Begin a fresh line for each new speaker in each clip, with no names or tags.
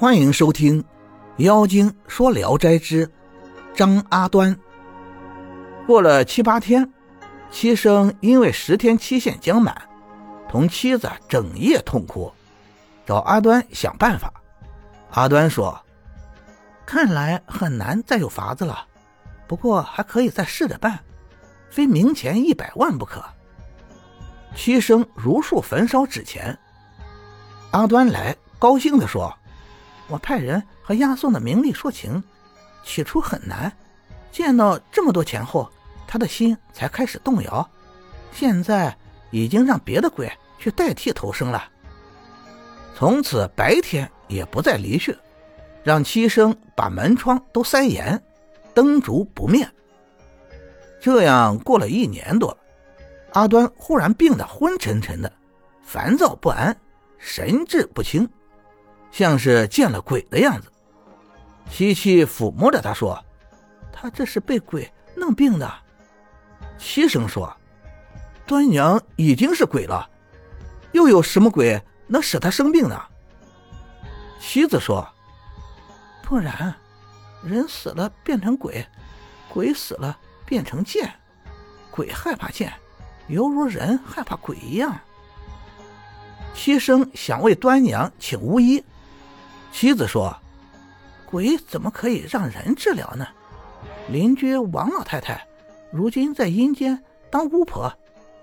欢迎收听《妖精说聊斋之张阿端》。过了七八天，七生因为十天期限将满，同妻子整夜痛哭，找阿端想办法。阿端说：“看来很难再有法子了，不过还可以再试着办，非明钱一百万不可。”七生如数焚烧纸钱。阿端来高兴地说。我派人和押送的明丽说情，起初很难，见到这么多钱后，他的心才开始动摇。现在已经让别的鬼去代替投生了。从此白天也不再离去，让七生把门窗都塞严，灯烛不灭。这样过了一年多，阿端忽然病得昏沉沉的，烦躁不安，神志不清。像是见了鬼的样子，七七抚摸着他说：“他这是被鬼弄病的。”七生说：“端娘已经是鬼了，又有什么鬼能使他生病呢？”妻子说：“不然，人死了变成鬼，鬼死了变成剑，鬼害怕剑，犹如人害怕鬼一样。”七生想为端娘请巫医。妻子说：“鬼怎么可以让人治疗呢？邻居王老太太如今在阴间当巫婆，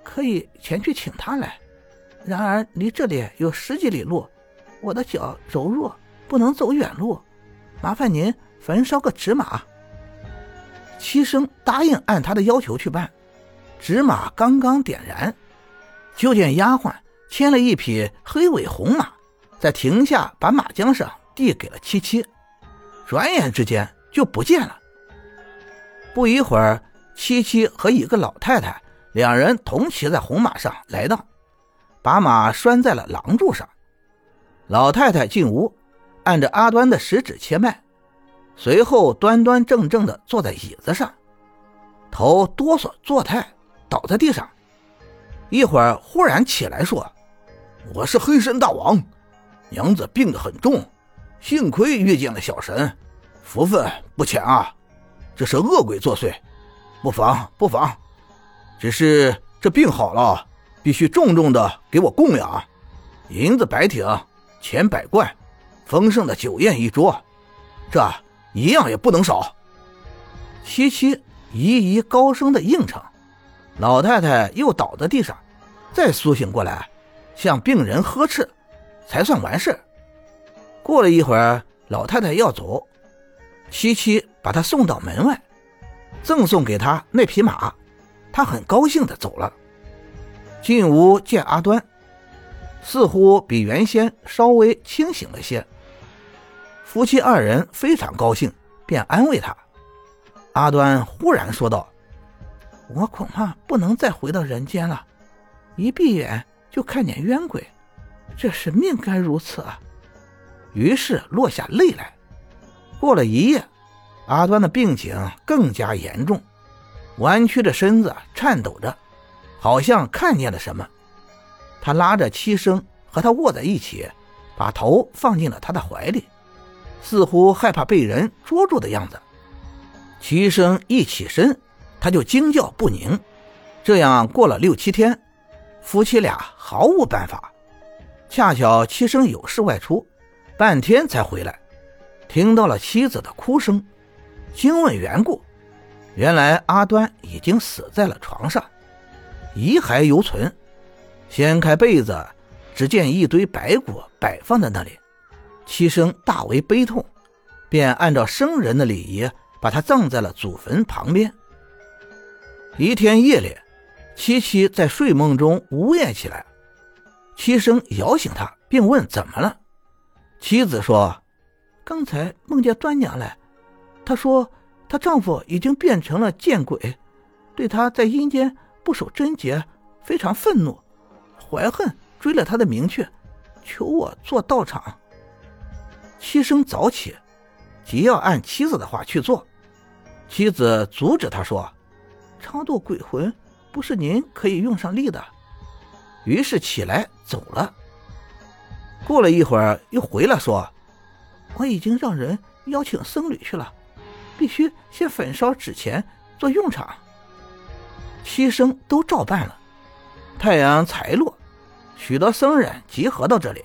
可以前去请她来。然而离这里有十几里路，我的脚柔弱，不能走远路，麻烦您焚烧个纸马。”七生答应按他的要求去办。纸马刚刚点燃，就见丫鬟牵了一匹黑尾红马。在停下，把马缰绳递给了七七，转眼之间就不见了。不一会儿，七七和一个老太太两人同骑在红马上来到，把马拴在了廊柱上。老太太进屋，按着阿端的食指切脉，随后端端正正地坐在椅子上，头哆嗦作态，倒在地上。一会儿忽然起来说：“我是黑山大王。”娘子病得很重，幸亏遇见了小神，福分不浅啊！这是恶鬼作祟，不妨不妨。只是这病好了，必须重重的给我供养，银子百挺，钱百贯，丰盛的酒宴一桌，这一样也不能少。七七一一高声的应承，老太太又倒在地上，再苏醒过来，向病人呵斥。才算完事。过了一会儿，老太太要走，七七把她送到门外，赠送给她那匹马，她很高兴的走了。进屋见阿端，似乎比原先稍微清醒了些。夫妻二人非常高兴，便安慰他。阿端忽然说道：“我恐怕不能再回到人间了，一闭眼就看见冤鬼。”这是命该如此啊！于是落下泪来。过了一夜，阿端的病情更加严重，弯曲着身子，颤抖着，好像看见了什么。他拉着七生和他卧在一起，把头放进了他的怀里，似乎害怕被人捉住的样子。七生一起身，他就惊叫不宁。这样过了六七天，夫妻俩毫无办法。恰巧七生有事外出，半天才回来，听到了妻子的哭声，惊问缘故，原来阿端已经死在了床上，遗骸犹存。掀开被子，只见一堆白骨摆放在那里，七生大为悲痛，便按照生人的礼仪，把他葬在了祖坟旁边。一天夜里，七七在睡梦中呜咽起来。七生摇醒他，并问怎么了。妻子说：“刚才梦见端娘来，她说她丈夫已经变成了见鬼，对她在阴间不守贞洁，非常愤怒，怀恨追了她的名去，求我做道场。”七生早起，即要按妻子的话去做。妻子阻止他说：“超度鬼魂不是您可以用上力的。”于是起来走了。过了一会儿，又回来说：“我已经让人邀请僧侣去了，必须先焚烧纸钱做用场。七生都照办了。太阳才落，许多僧人集合到这里，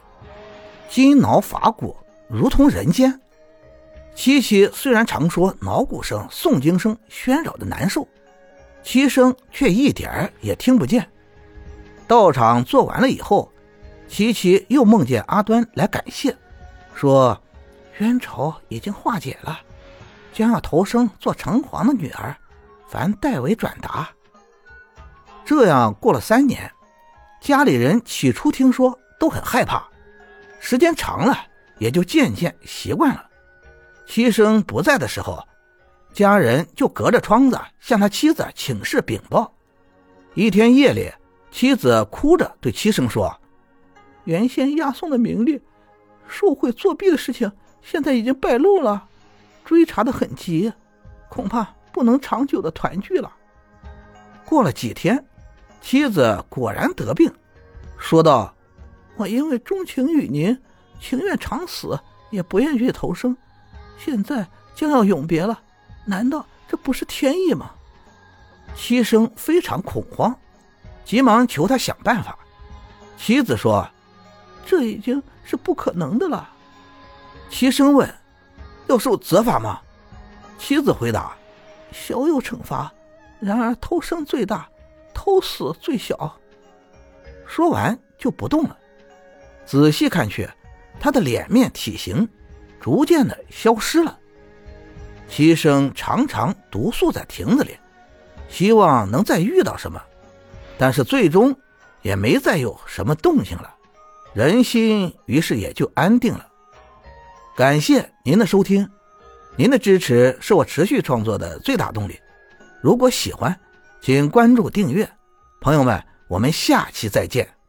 金挠法鼓，如同人间。七七虽然常说挠鼓声、诵经声喧扰的难受，七生却一点儿也听不见。道场做完了以后，琪琪又梦见阿端来感谢，说冤仇已经化解了，将要投生做城隍的女儿，凡代为转达。这样过了三年，家里人起初听说都很害怕，时间长了也就渐渐习惯了。七生不在的时候，家人就隔着窗子向他妻子请示禀报。一天夜里，妻子哭着对七生说：“原先押送的名利、受贿作弊的事情，现在已经败露了，追查的很急，恐怕不能长久的团聚了。”过了几天。妻子果然得病，说道：“我因为钟情于您，情愿长死，也不愿去投生。现在将要永别了，难道这不是天意吗？”七生非常恐慌，急忙求他想办法。妻子说：“这已经是不可能的了。”齐生问：“要受责罚吗？”妻子回答：“小有惩罚，然而偷生最大。”偷死最小。说完就不动了。仔细看去，他的脸面体型逐渐的消失了。齐生常常独宿在亭子里，希望能再遇到什么，但是最终也没再有什么动静了。人心于是也就安定了。感谢您的收听，您的支持是我持续创作的最大动力。如果喜欢。请关注订阅，朋友们，我们下期再见。